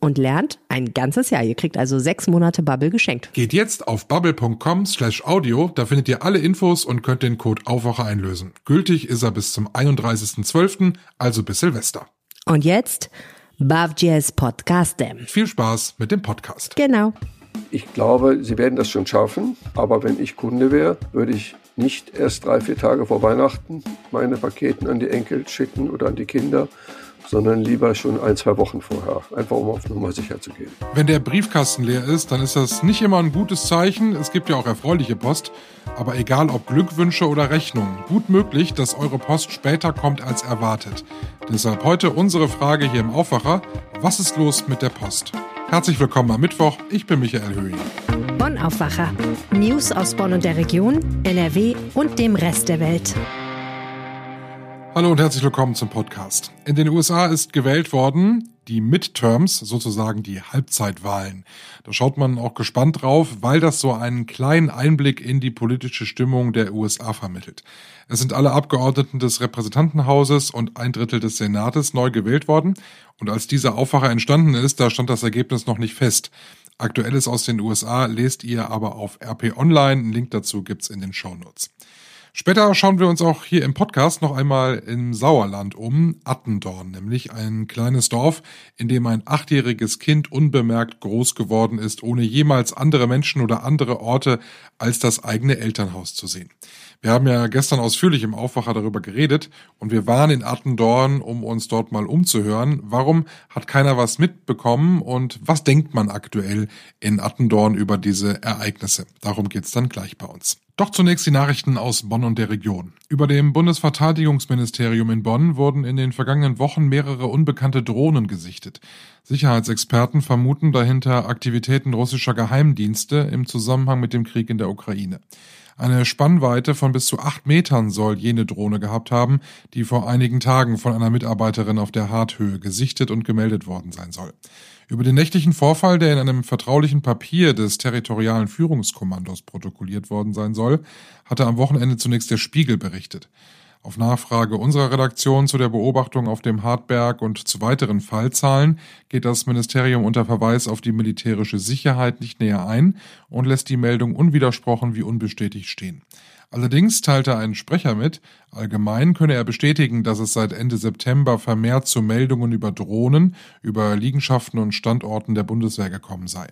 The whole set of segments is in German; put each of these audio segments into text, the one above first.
und lernt ein ganzes Jahr. Ihr kriegt also sechs Monate Bubble geschenkt. Geht jetzt auf bubble.com slash audio, da findet ihr alle Infos und könnt den Code Aufwacher einlösen. Gültig ist er bis zum 31.12., also bis Silvester. Und jetzt Bavjes Podcastem. Viel Spaß mit dem Podcast. Genau. Ich glaube, Sie werden das schon schaffen, aber wenn ich Kunde wäre, würde ich nicht erst drei, vier Tage vor Weihnachten meine Paketen an die Enkel schicken oder an die Kinder, sondern lieber schon ein, zwei Wochen vorher, einfach um auf Nummer sicher zu gehen. Wenn der Briefkasten leer ist, dann ist das nicht immer ein gutes Zeichen. Es gibt ja auch erfreuliche Post. Aber egal ob Glückwünsche oder Rechnungen, gut möglich, dass eure Post später kommt als erwartet. Deshalb heute unsere Frage hier im Aufwacher. Was ist los mit der Post? Herzlich willkommen am Mittwoch. Ich bin Michael Höhing. Bonn Aufwacher. News aus Bonn und der Region, NRW und dem Rest der Welt. Hallo und herzlich willkommen zum Podcast. In den USA ist gewählt worden, die Midterms, sozusagen die Halbzeitwahlen. Da schaut man auch gespannt drauf, weil das so einen kleinen Einblick in die politische Stimmung der USA vermittelt. Es sind alle Abgeordneten des Repräsentantenhauses und ein Drittel des Senates neu gewählt worden. Und als dieser Aufwacher entstanden ist, da stand das Ergebnis noch nicht fest. Aktuelles aus den USA lest ihr aber auf RP Online. Einen Link dazu gibt's in den Shownotes. Später schauen wir uns auch hier im Podcast noch einmal im Sauerland um, Attendorn, nämlich ein kleines Dorf, in dem ein achtjähriges Kind unbemerkt groß geworden ist, ohne jemals andere Menschen oder andere Orte als das eigene Elternhaus zu sehen. Wir haben ja gestern ausführlich im Aufwacher darüber geredet und wir waren in Attendorn, um uns dort mal umzuhören. Warum hat keiner was mitbekommen und was denkt man aktuell in Attendorn über diese Ereignisse? Darum geht's dann gleich bei uns. Doch zunächst die Nachrichten aus Bonn und der Region. Über dem Bundesverteidigungsministerium in Bonn wurden in den vergangenen Wochen mehrere unbekannte Drohnen gesichtet. Sicherheitsexperten vermuten dahinter Aktivitäten russischer Geheimdienste im Zusammenhang mit dem Krieg in der Ukraine. Eine Spannweite von bis zu acht Metern soll jene Drohne gehabt haben, die vor einigen Tagen von einer Mitarbeiterin auf der Harthöhe gesichtet und gemeldet worden sein soll. Über den nächtlichen Vorfall, der in einem vertraulichen Papier des territorialen Führungskommandos protokolliert worden sein soll, hatte am Wochenende zunächst der Spiegel berichtet. Auf Nachfrage unserer Redaktion zu der Beobachtung auf dem Hartberg und zu weiteren Fallzahlen geht das Ministerium unter Verweis auf die militärische Sicherheit nicht näher ein und lässt die Meldung unwidersprochen wie unbestätigt stehen. Allerdings teilte ein Sprecher mit, allgemein könne er bestätigen, dass es seit Ende September vermehrt zu Meldungen über Drohnen, über Liegenschaften und Standorten der Bundeswehr gekommen sei.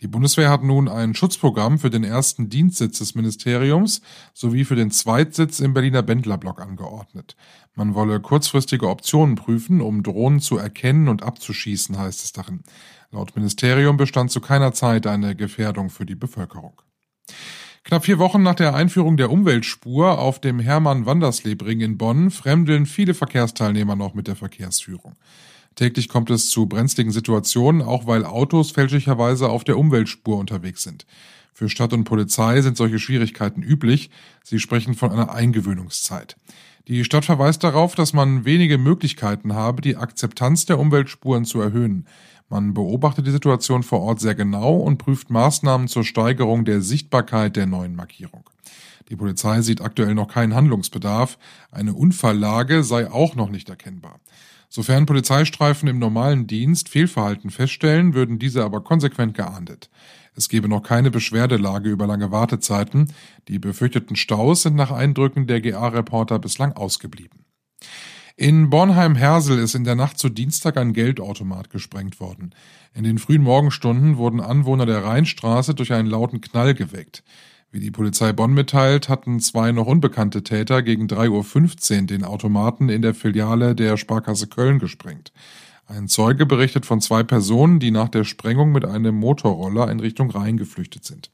Die Bundeswehr hat nun ein Schutzprogramm für den ersten Dienstsitz des Ministeriums sowie für den Zweitsitz im Berliner Bändlerblock angeordnet. Man wolle kurzfristige Optionen prüfen, um Drohnen zu erkennen und abzuschießen, heißt es darin. Laut Ministerium bestand zu keiner Zeit eine Gefährdung für die Bevölkerung. Knapp vier Wochen nach der Einführung der Umweltspur auf dem Hermann-Wandersleb-Ring in Bonn fremdeln viele Verkehrsteilnehmer noch mit der Verkehrsführung. Täglich kommt es zu brenzligen Situationen, auch weil Autos fälschlicherweise auf der Umweltspur unterwegs sind. Für Stadt und Polizei sind solche Schwierigkeiten üblich. Sie sprechen von einer Eingewöhnungszeit. Die Stadt verweist darauf, dass man wenige Möglichkeiten habe, die Akzeptanz der Umweltspuren zu erhöhen. Man beobachtet die Situation vor Ort sehr genau und prüft Maßnahmen zur Steigerung der Sichtbarkeit der neuen Markierung. Die Polizei sieht aktuell noch keinen Handlungsbedarf. Eine Unfalllage sei auch noch nicht erkennbar. Sofern Polizeistreifen im normalen Dienst Fehlverhalten feststellen, würden diese aber konsequent geahndet. Es gebe noch keine Beschwerdelage über lange Wartezeiten. Die befürchteten Staus sind nach Eindrücken der GA-Reporter bislang ausgeblieben. In Bornheim-Hersel ist in der Nacht zu Dienstag ein Geldautomat gesprengt worden. In den frühen Morgenstunden wurden Anwohner der Rheinstraße durch einen lauten Knall geweckt. Wie die Polizei Bonn mitteilt, hatten zwei noch unbekannte Täter gegen 3.15 Uhr den Automaten in der Filiale der Sparkasse Köln gesprengt. Ein Zeuge berichtet von zwei Personen, die nach der Sprengung mit einem Motorroller in Richtung Rhein geflüchtet sind.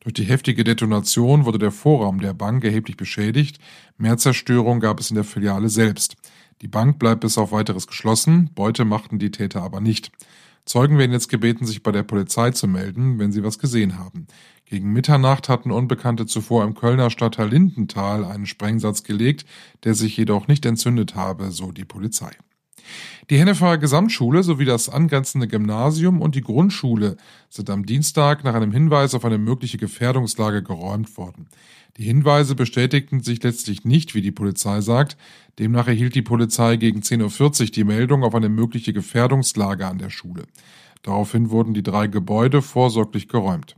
Durch die heftige Detonation wurde der Vorraum der Bank erheblich beschädigt. Mehr Zerstörung gab es in der Filiale selbst. Die Bank bleibt bis auf weiteres geschlossen, Beute machten die Täter aber nicht. Zeugen werden jetzt gebeten, sich bei der Polizei zu melden, wenn sie was gesehen haben. Gegen Mitternacht hatten Unbekannte zuvor im Kölner Stadtteil Lindenthal einen Sprengsatz gelegt, der sich jedoch nicht entzündet habe, so die Polizei. Die Hennefer Gesamtschule sowie das angrenzende Gymnasium und die Grundschule sind am Dienstag nach einem Hinweis auf eine mögliche Gefährdungslage geräumt worden. Die Hinweise bestätigten sich letztlich nicht, wie die Polizei sagt. Demnach erhielt die Polizei gegen 10.40 Uhr die Meldung auf eine mögliche Gefährdungslage an der Schule. Daraufhin wurden die drei Gebäude vorsorglich geräumt.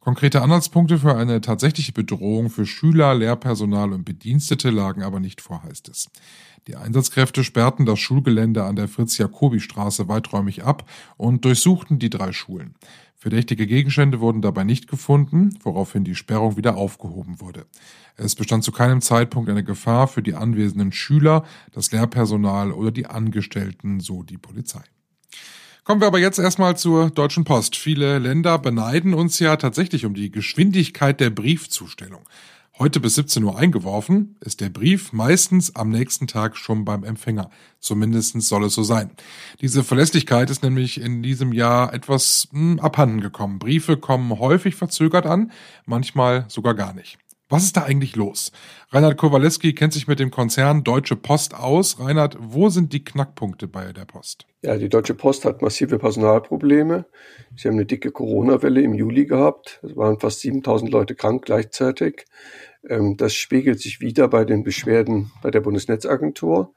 Konkrete Anhaltspunkte für eine tatsächliche Bedrohung für Schüler, Lehrpersonal und Bedienstete lagen aber nicht vor, heißt es. Die Einsatzkräfte sperrten das Schulgelände an der Fritz-Jacobi-Straße weiträumig ab und durchsuchten die drei Schulen. Verdächtige Gegenstände wurden dabei nicht gefunden, woraufhin die Sperrung wieder aufgehoben wurde. Es bestand zu keinem Zeitpunkt eine Gefahr für die anwesenden Schüler, das Lehrpersonal oder die Angestellten, so die Polizei. Kommen wir aber jetzt erstmal zur Deutschen Post. Viele Länder beneiden uns ja tatsächlich um die Geschwindigkeit der Briefzustellung heute bis 17 Uhr eingeworfen, ist der Brief meistens am nächsten Tag schon beim Empfänger. Zumindest soll es so sein. Diese Verlässlichkeit ist nämlich in diesem Jahr etwas hm, abhanden gekommen. Briefe kommen häufig verzögert an, manchmal sogar gar nicht. Was ist da eigentlich los? Reinhard Kowaleski kennt sich mit dem Konzern Deutsche Post aus. Reinhard, wo sind die Knackpunkte bei der Post? Ja, die Deutsche Post hat massive Personalprobleme. Sie haben eine dicke Corona-Welle im Juli gehabt. Es waren fast 7000 Leute krank gleichzeitig. Ähm, das spiegelt sich wieder bei den Beschwerden bei der Bundesnetzagentur.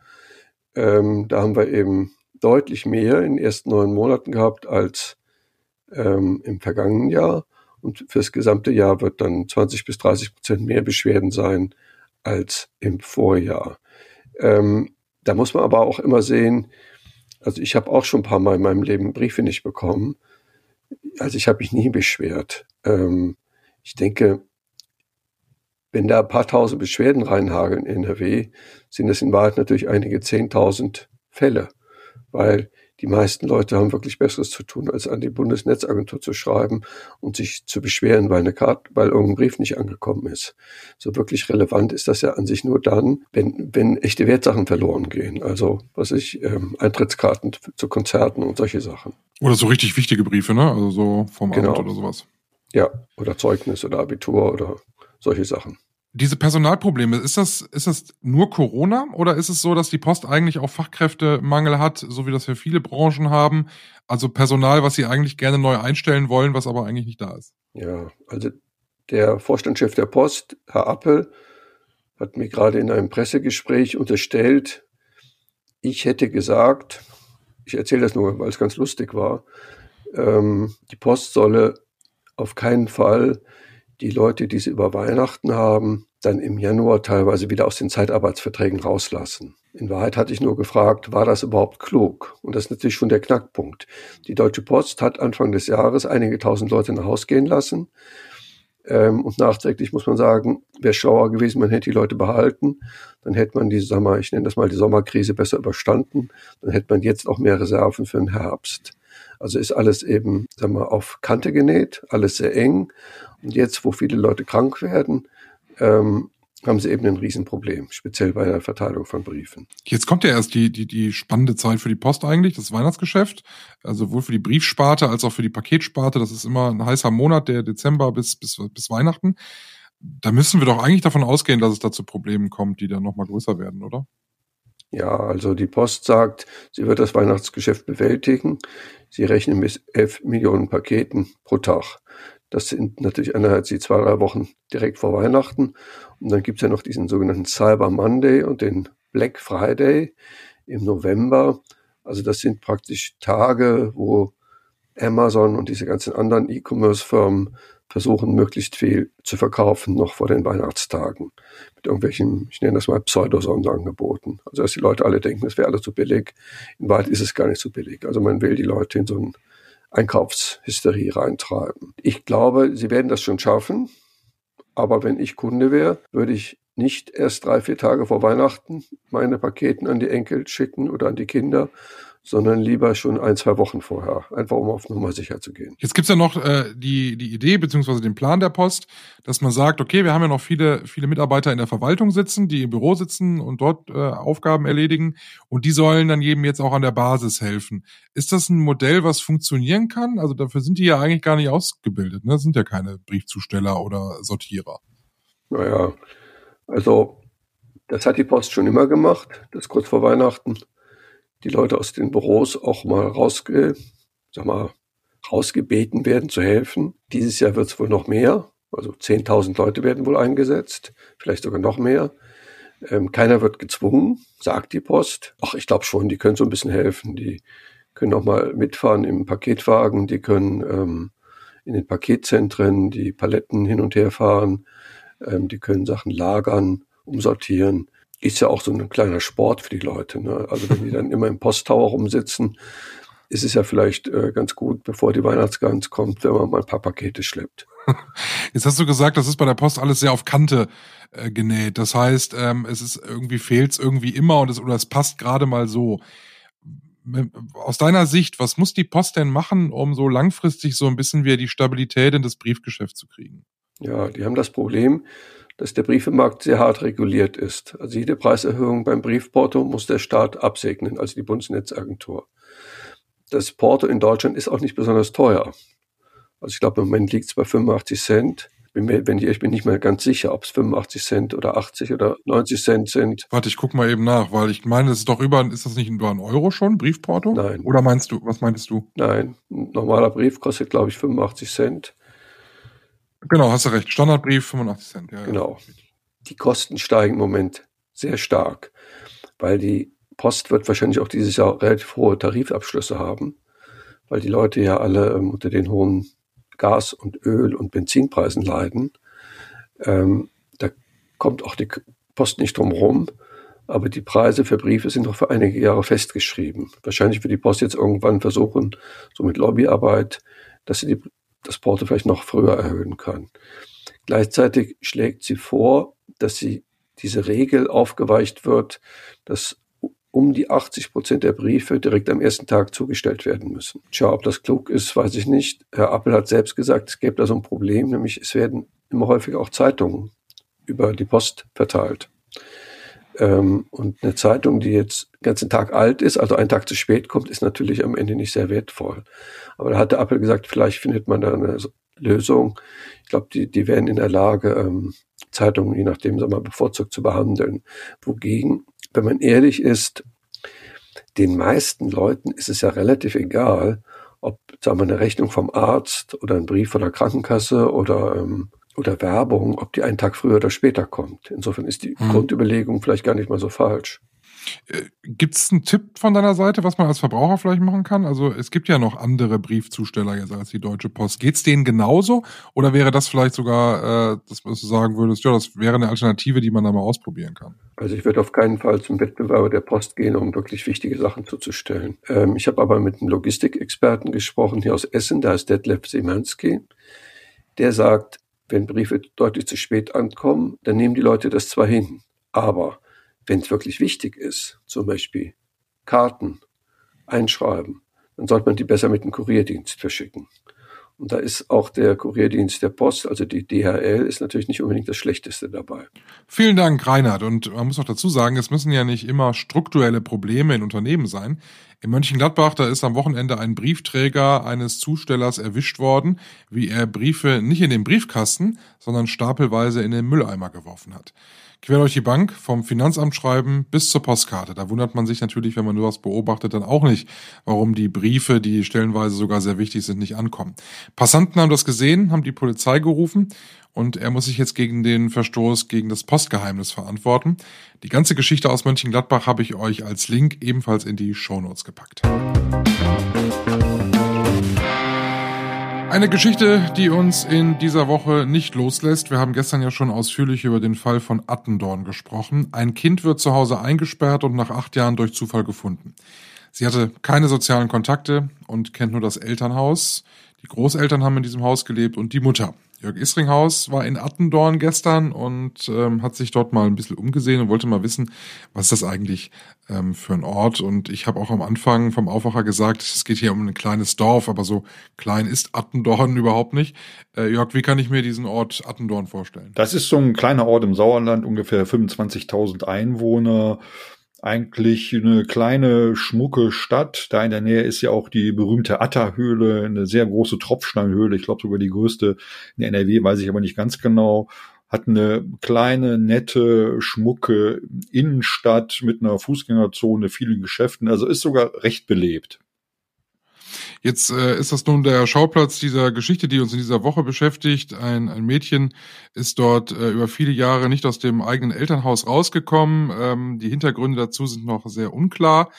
Ähm, da haben wir eben deutlich mehr in den ersten neun Monaten gehabt als ähm, im vergangenen Jahr. Und fürs gesamte Jahr wird dann 20 bis 30 Prozent mehr Beschwerden sein als im Vorjahr. Ähm, da muss man aber auch immer sehen, also ich habe auch schon ein paar Mal in meinem Leben Briefe nicht bekommen. Also ich habe mich nie beschwert. Ähm, ich denke, wenn da ein paar tausend Beschwerden reinhageln in NRW, sind das in Wahrheit natürlich einige zehntausend Fälle, weil die meisten Leute haben wirklich Besseres zu tun, als an die Bundesnetzagentur zu schreiben und sich zu beschweren, weil eine Karte, weil irgendein Brief nicht angekommen ist. So wirklich relevant ist das ja an sich nur dann, wenn, wenn echte Wertsachen verloren gehen. Also, was ich, ähm, Eintrittskarten zu Konzerten und solche Sachen. Oder so richtig wichtige Briefe, ne? Also so vom genau. Amt oder sowas. Ja, oder Zeugnis oder Abitur oder solche Sachen. Diese Personalprobleme, ist das, ist das nur Corona oder ist es so, dass die Post eigentlich auch Fachkräftemangel hat, so wie das für viele Branchen haben? Also Personal, was sie eigentlich gerne neu einstellen wollen, was aber eigentlich nicht da ist. Ja, also der Vorstandschef der Post, Herr Appel, hat mir gerade in einem Pressegespräch unterstellt, ich hätte gesagt, ich erzähle das nur, weil es ganz lustig war, ähm, die Post solle auf keinen Fall die Leute, die sie über Weihnachten haben, dann im Januar teilweise wieder aus den Zeitarbeitsverträgen rauslassen. In Wahrheit hatte ich nur gefragt, war das überhaupt klug? Und das ist natürlich schon der Knackpunkt. Die Deutsche Post hat Anfang des Jahres einige tausend Leute nach Haus gehen lassen. Ähm, und nachträglich muss man sagen, wäre schlauer gewesen, man hätte die Leute behalten. Dann hätte man die Sommer, ich nenne das mal die Sommerkrise besser überstanden. Dann hätte man jetzt auch mehr Reserven für den Herbst. Also ist alles eben, sagen wir, auf Kante genäht, alles sehr eng. Und jetzt, wo viele Leute krank werden, ähm, haben sie eben ein Riesenproblem, speziell bei der Verteilung von Briefen. Jetzt kommt ja erst die, die, die spannende Zeit für die Post eigentlich, das Weihnachtsgeschäft. Also sowohl für die Briefsparte als auch für die Paketsparte. Das ist immer ein heißer Monat, der Dezember bis, bis, bis Weihnachten. Da müssen wir doch eigentlich davon ausgehen, dass es da zu Problemen kommt, die dann nochmal größer werden, oder? Ja, also die Post sagt, sie wird das Weihnachtsgeschäft bewältigen. Sie rechnen mit 11 Millionen Paketen pro Tag. Das sind natürlich einerseits die zwei, drei Wochen direkt vor Weihnachten. Und dann gibt's ja noch diesen sogenannten Cyber Monday und den Black Friday im November. Also das sind praktisch Tage, wo Amazon und diese ganzen anderen E-Commerce-Firmen versuchen, möglichst viel zu verkaufen noch vor den Weihnachtstagen. Mit irgendwelchen, ich nenne das mal Pseudo-Sonderangeboten. Also dass die Leute alle denken, es wäre alles zu billig. In Wahrheit ist es gar nicht so billig. Also man will die Leute in so ein Einkaufshysterie reintreiben. Ich glaube, sie werden das schon schaffen, Aber wenn ich Kunde wäre, würde ich nicht erst drei, vier Tage vor Weihnachten meine Paketen an die Enkel schicken oder an die Kinder, sondern lieber schon ein, zwei Wochen vorher, einfach um auf Nummer sicher zu gehen. Jetzt gibt's ja noch äh, die, die Idee beziehungsweise den Plan der Post, dass man sagt, okay, wir haben ja noch viele, viele Mitarbeiter in der Verwaltung sitzen, die im Büro sitzen und dort äh, Aufgaben erledigen und die sollen dann jedem jetzt auch an der Basis helfen. Ist das ein Modell, was funktionieren kann? Also dafür sind die ja eigentlich gar nicht ausgebildet, ne? Das sind ja keine Briefzusteller oder Sortierer. Naja, also das hat die Post schon immer gemacht, das kurz vor Weihnachten die Leute aus den Büros auch mal rausge, sag mal, rausgebeten werden zu helfen. Dieses Jahr wird es wohl noch mehr. Also 10.000 Leute werden wohl eingesetzt, vielleicht sogar noch mehr. Ähm, keiner wird gezwungen, sagt die Post. Ach, ich glaube schon, die können so ein bisschen helfen. Die können auch mal mitfahren im Paketwagen, die können ähm, in den Paketzentren die Paletten hin und her fahren, ähm, die können Sachen lagern, umsortieren ist ja auch so ein kleiner Sport für die Leute. Ne? Also wenn die dann immer im Posttower rumsitzen, ist es ja vielleicht äh, ganz gut, bevor die Weihnachtsgans kommt, wenn man mal ein paar Pakete schleppt. Jetzt hast du gesagt, das ist bei der Post alles sehr auf Kante äh, genäht. Das heißt, ähm, es ist irgendwie fehlt es irgendwie immer und es oder es passt gerade mal so. Aus deiner Sicht, was muss die Post denn machen, um so langfristig so ein bisschen wieder die Stabilität in das Briefgeschäft zu kriegen? Ja, die haben das Problem, dass der Briefemarkt sehr hart reguliert ist. Also jede Preiserhöhung beim Briefporto muss der Staat absegnen, also die Bundesnetzagentur. Das Porto in Deutschland ist auch nicht besonders teuer. Also ich glaube, im Moment liegt es bei 85 Cent. Bin mir, wenn ich, ich bin nicht mehr ganz sicher, ob es 85 Cent oder 80 oder 90 Cent sind. Warte, ich guck mal eben nach, weil ich meine, das ist doch über, ist das nicht über ein Euro schon, Briefporto? Nein. Oder meinst du, was meintest du? Nein, ein normaler Brief kostet, glaube ich, 85 Cent. Genau, hast du recht. Standardbrief 85 Cent. Ja, genau. Die Kosten steigen im Moment sehr stark, weil die Post wird wahrscheinlich auch dieses Jahr relativ hohe Tarifabschlüsse haben, weil die Leute ja alle ähm, unter den hohen Gas- und Öl- und Benzinpreisen leiden. Ähm, da kommt auch die Post nicht drum rum. Aber die Preise für Briefe sind noch für einige Jahre festgeschrieben. Wahrscheinlich wird die Post jetzt irgendwann versuchen, so mit Lobbyarbeit, dass sie die das Porto vielleicht noch früher erhöhen kann. Gleichzeitig schlägt sie vor, dass sie diese Regel aufgeweicht wird, dass um die 80 Prozent der Briefe direkt am ersten Tag zugestellt werden müssen. Tja, ob das klug ist, weiß ich nicht. Herr Appel hat selbst gesagt, es gäbe da so ein Problem, nämlich es werden immer häufiger auch Zeitungen über die Post verteilt. Ähm, und eine Zeitung, die jetzt den ganzen Tag alt ist, also einen Tag zu spät kommt, ist natürlich am Ende nicht sehr wertvoll. Aber da hat der Apple gesagt, vielleicht findet man da eine Lösung. Ich glaube, die, die wären in der Lage, ähm, Zeitungen, je nachdem, sagen wir, bevorzugt zu behandeln. Wogegen, wenn man ehrlich ist, den meisten Leuten ist es ja relativ egal, ob, sagen wir, eine Rechnung vom Arzt oder ein Brief von der Krankenkasse oder ähm, oder Werbung, ob die einen Tag früher oder später kommt. Insofern ist die hm. Grundüberlegung vielleicht gar nicht mal so falsch. Äh, gibt es einen Tipp von deiner Seite, was man als Verbraucher vielleicht machen kann? Also es gibt ja noch andere Briefzusteller jetzt als die Deutsche Post. Geht es denen genauso? Oder wäre das vielleicht sogar, äh, dass du sagen würdest, ja, das wäre eine Alternative, die man da mal ausprobieren kann? Also ich würde auf keinen Fall zum Wettbewerber der Post gehen, um wirklich wichtige Sachen zuzustellen. Ähm, ich habe aber mit einem Logistikexperten gesprochen hier aus Essen, da ist Detlef Simanski. Der sagt, wenn Briefe deutlich zu spät ankommen, dann nehmen die Leute das zwar hin, aber wenn es wirklich wichtig ist, zum Beispiel Karten, einschreiben, dann sollte man die besser mit dem Kurierdienst verschicken. Und da ist auch der Kurierdienst der Post, also die DHL, ist natürlich nicht unbedingt das Schlechteste dabei. Vielen Dank, Reinhard. Und man muss auch dazu sagen, es müssen ja nicht immer strukturelle Probleme in Unternehmen sein. In Mönchengladbach, da ist am Wochenende ein Briefträger eines Zustellers erwischt worden, wie er Briefe nicht in den Briefkasten, sondern stapelweise in den Mülleimer geworfen hat quer durch die Bank, vom Finanzamt schreiben bis zur Postkarte. Da wundert man sich natürlich, wenn man nur was beobachtet, dann auch nicht, warum die Briefe, die stellenweise sogar sehr wichtig sind, nicht ankommen. Passanten haben das gesehen, haben die Polizei gerufen und er muss sich jetzt gegen den Verstoß gegen das Postgeheimnis verantworten. Die ganze Geschichte aus Mönchengladbach habe ich euch als Link ebenfalls in die Shownotes gepackt. Eine Geschichte, die uns in dieser Woche nicht loslässt. Wir haben gestern ja schon ausführlich über den Fall von Attendorn gesprochen. Ein Kind wird zu Hause eingesperrt und nach acht Jahren durch Zufall gefunden. Sie hatte keine sozialen Kontakte und kennt nur das Elternhaus. Die Großeltern haben in diesem Haus gelebt und die Mutter. Jörg Isringhaus war in Attendorn gestern und ähm, hat sich dort mal ein bisschen umgesehen und wollte mal wissen, was ist das eigentlich ähm, für ein Ort. Und ich habe auch am Anfang vom Aufwacher gesagt, es geht hier um ein kleines Dorf, aber so klein ist Attendorn überhaupt nicht. Äh, Jörg, wie kann ich mir diesen Ort Attendorn vorstellen? Das ist so ein kleiner Ort im Sauerland, ungefähr 25.000 Einwohner eigentlich eine kleine, schmucke Stadt. Da in der Nähe ist ja auch die berühmte Atta-Höhle, eine sehr große Tropfsteinhöhle. Ich glaube sogar die größte in NRW, weiß ich aber nicht ganz genau. Hat eine kleine, nette, schmucke Innenstadt mit einer Fußgängerzone, vielen Geschäften. Also ist sogar recht belebt. Jetzt äh, ist das nun der Schauplatz dieser Geschichte, die uns in dieser Woche beschäftigt. Ein, ein Mädchen ist dort äh, über viele Jahre nicht aus dem eigenen Elternhaus rausgekommen. Ähm, die Hintergründe dazu sind noch sehr unklar.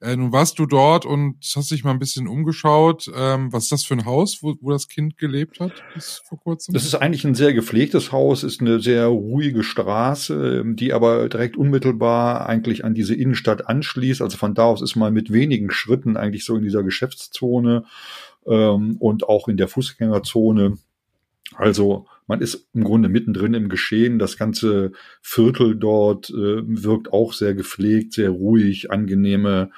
Äh, nun warst du dort und hast dich mal ein bisschen umgeschaut. Ähm, was ist das für ein Haus, wo, wo das Kind gelebt hat bis vor kurzem? Das ist eigentlich ein sehr gepflegtes Haus, ist eine sehr ruhige Straße, die aber direkt unmittelbar eigentlich an diese Innenstadt anschließt. Also von da aus ist man mit wenigen Schritten eigentlich so in dieser Geschäftszone ähm, und auch in der Fußgängerzone. Also man ist im Grunde mittendrin im Geschehen. Das ganze Viertel dort äh, wirkt auch sehr gepflegt, sehr ruhig, angenehme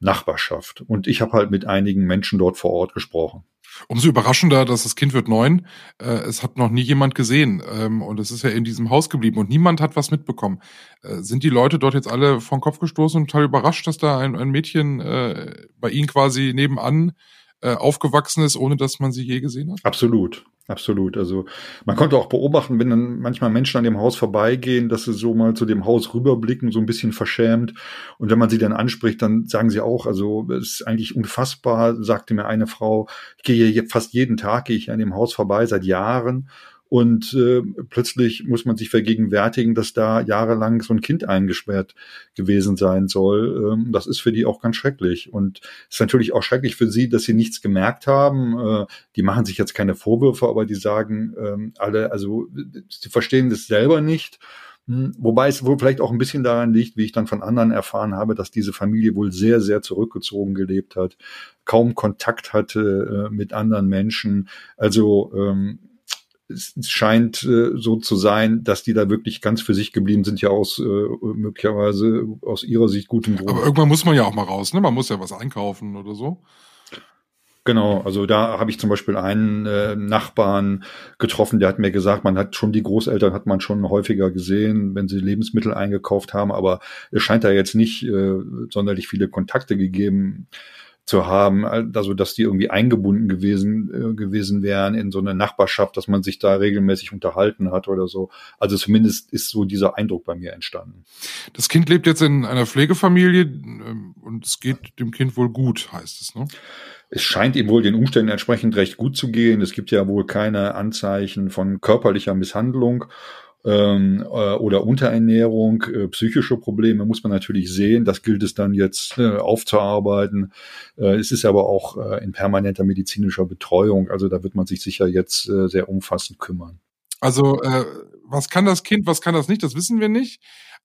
Nachbarschaft. Und ich habe halt mit einigen Menschen dort vor Ort gesprochen. Umso überraschender, dass das Kind wird neun. Äh, es hat noch nie jemand gesehen ähm, und es ist ja in diesem Haus geblieben und niemand hat was mitbekommen. Äh, sind die Leute dort jetzt alle vom Kopf gestoßen und total überrascht, dass da ein, ein Mädchen äh, bei ihnen quasi nebenan äh, aufgewachsen ist, ohne dass man sie je gesehen hat? Absolut. Absolut. Also man konnte auch beobachten, wenn dann manchmal Menschen an dem Haus vorbeigehen, dass sie so mal zu dem Haus rüberblicken, so ein bisschen verschämt. Und wenn man sie dann anspricht, dann sagen sie auch, also es ist eigentlich unfassbar, sagte mir eine Frau, ich gehe hier fast jeden Tag, gehe ich an dem Haus vorbei seit Jahren und äh, plötzlich muss man sich vergegenwärtigen, dass da jahrelang so ein Kind eingesperrt gewesen sein soll. Ähm, das ist für die auch ganz schrecklich. Und es ist natürlich auch schrecklich für sie, dass sie nichts gemerkt haben. Äh, die machen sich jetzt keine Vorwürfe, aber die sagen ähm, alle, also sie verstehen das selber nicht. Hm, wobei es wohl vielleicht auch ein bisschen daran liegt, wie ich dann von anderen erfahren habe, dass diese Familie wohl sehr, sehr zurückgezogen gelebt hat, kaum Kontakt hatte äh, mit anderen Menschen. Also ähm, es scheint äh, so zu sein, dass die da wirklich ganz für sich geblieben sind, ja aus äh, möglicherweise aus ihrer Sicht gutem Grund. Aber irgendwann muss man ja auch mal raus, ne? Man muss ja was einkaufen oder so. Genau, also da habe ich zum Beispiel einen äh, Nachbarn getroffen, der hat mir gesagt, man hat schon die Großeltern hat man schon häufiger gesehen, wenn sie Lebensmittel eingekauft haben, aber es scheint da jetzt nicht äh, sonderlich viele Kontakte gegeben zu haben, also dass die irgendwie eingebunden gewesen äh, gewesen wären in so eine Nachbarschaft, dass man sich da regelmäßig unterhalten hat oder so. Also zumindest ist so dieser Eindruck bei mir entstanden. Das Kind lebt jetzt in einer Pflegefamilie ähm, und es geht dem Kind wohl gut, heißt es, ne? Es scheint ihm wohl den Umständen entsprechend recht gut zu gehen. Es gibt ja wohl keine Anzeichen von körperlicher Misshandlung ähm, äh, oder Unterernährung, äh, psychische Probleme muss man natürlich sehen. Das gilt es dann jetzt äh, aufzuarbeiten. Äh, es ist aber auch äh, in permanenter medizinischer Betreuung. Also da wird man sich sicher jetzt äh, sehr umfassend kümmern. Also äh, was kann das Kind, was kann das nicht, das wissen wir nicht.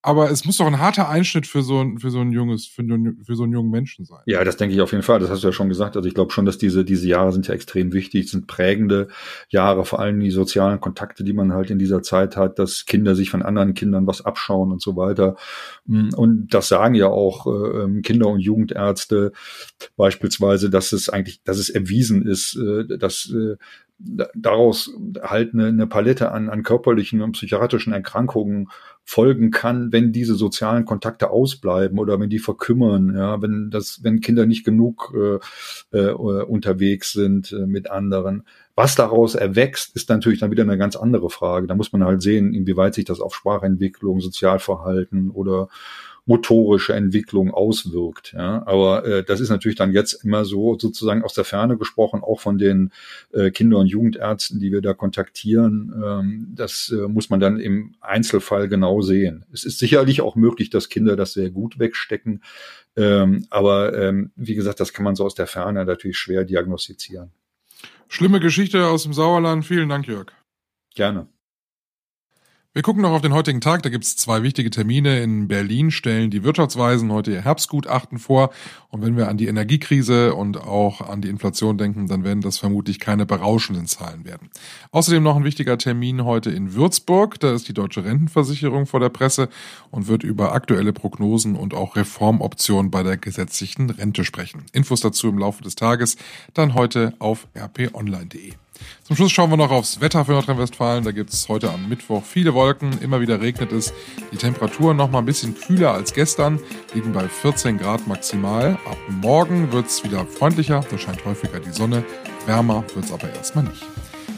Aber es muss doch ein harter Einschnitt für so ein, für so ein junges, für, für so einen jungen Menschen sein. Ja, das denke ich auf jeden Fall. Das hast du ja schon gesagt. Also ich glaube schon, dass diese, diese Jahre sind ja extrem wichtig, sind prägende Jahre, vor allem die sozialen Kontakte, die man halt in dieser Zeit hat, dass Kinder sich von anderen Kindern was abschauen und so weiter. Mm, und das sagen ja auch äh, ähm, Kinder- und Jugendärzte beispielsweise, dass es eigentlich, dass es erwiesen ist, äh, dass äh, daraus halt eine, eine Palette an, an körperlichen und psychiatrischen Erkrankungen folgen kann, wenn diese sozialen Kontakte ausbleiben oder wenn die verkümmern, ja, wenn das, wenn Kinder nicht genug äh, äh, unterwegs sind äh, mit anderen. Was daraus erwächst, ist natürlich dann wieder eine ganz andere Frage. Da muss man halt sehen, inwieweit sich das auf Sprachentwicklung, Sozialverhalten oder motorische Entwicklung auswirkt. Ja. Aber äh, das ist natürlich dann jetzt immer so sozusagen aus der Ferne gesprochen, auch von den äh, Kinder- und Jugendärzten, die wir da kontaktieren. Ähm, das äh, muss man dann im Einzelfall genau sehen. Es ist sicherlich auch möglich, dass Kinder das sehr gut wegstecken. Ähm, aber ähm, wie gesagt, das kann man so aus der Ferne natürlich schwer diagnostizieren. Schlimme Geschichte aus dem Sauerland. Vielen Dank, Jörg. Gerne. Wir gucken noch auf den heutigen Tag. Da gibt es zwei wichtige Termine. In Berlin stellen die Wirtschaftsweisen heute ihr Herbstgutachten vor. Und wenn wir an die Energiekrise und auch an die Inflation denken, dann werden das vermutlich keine berauschenden Zahlen werden. Außerdem noch ein wichtiger Termin heute in Würzburg. Da ist die Deutsche Rentenversicherung vor der Presse und wird über aktuelle Prognosen und auch Reformoptionen bei der gesetzlichen Rente sprechen. Infos dazu im Laufe des Tages dann heute auf rponline.de. Zum Schluss schauen wir noch aufs Wetter für Nordrhein-Westfalen. Da gibt es heute am Mittwoch viele Wolken, immer wieder regnet es. Die Temperaturen noch mal ein bisschen kühler als gestern, liegen bei 14 Grad maximal. Ab morgen wird es wieder freundlicher, da scheint häufiger die Sonne. Wärmer wird es aber erstmal nicht.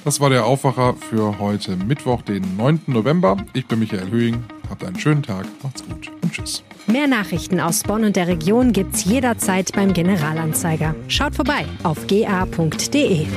Das war der Aufwacher für heute Mittwoch, den 9. November. Ich bin Michael Höhing. Habt einen schönen Tag, macht's gut und tschüss. Mehr Nachrichten aus Bonn und der Region gibt's jederzeit beim Generalanzeiger. Schaut vorbei auf ga.de.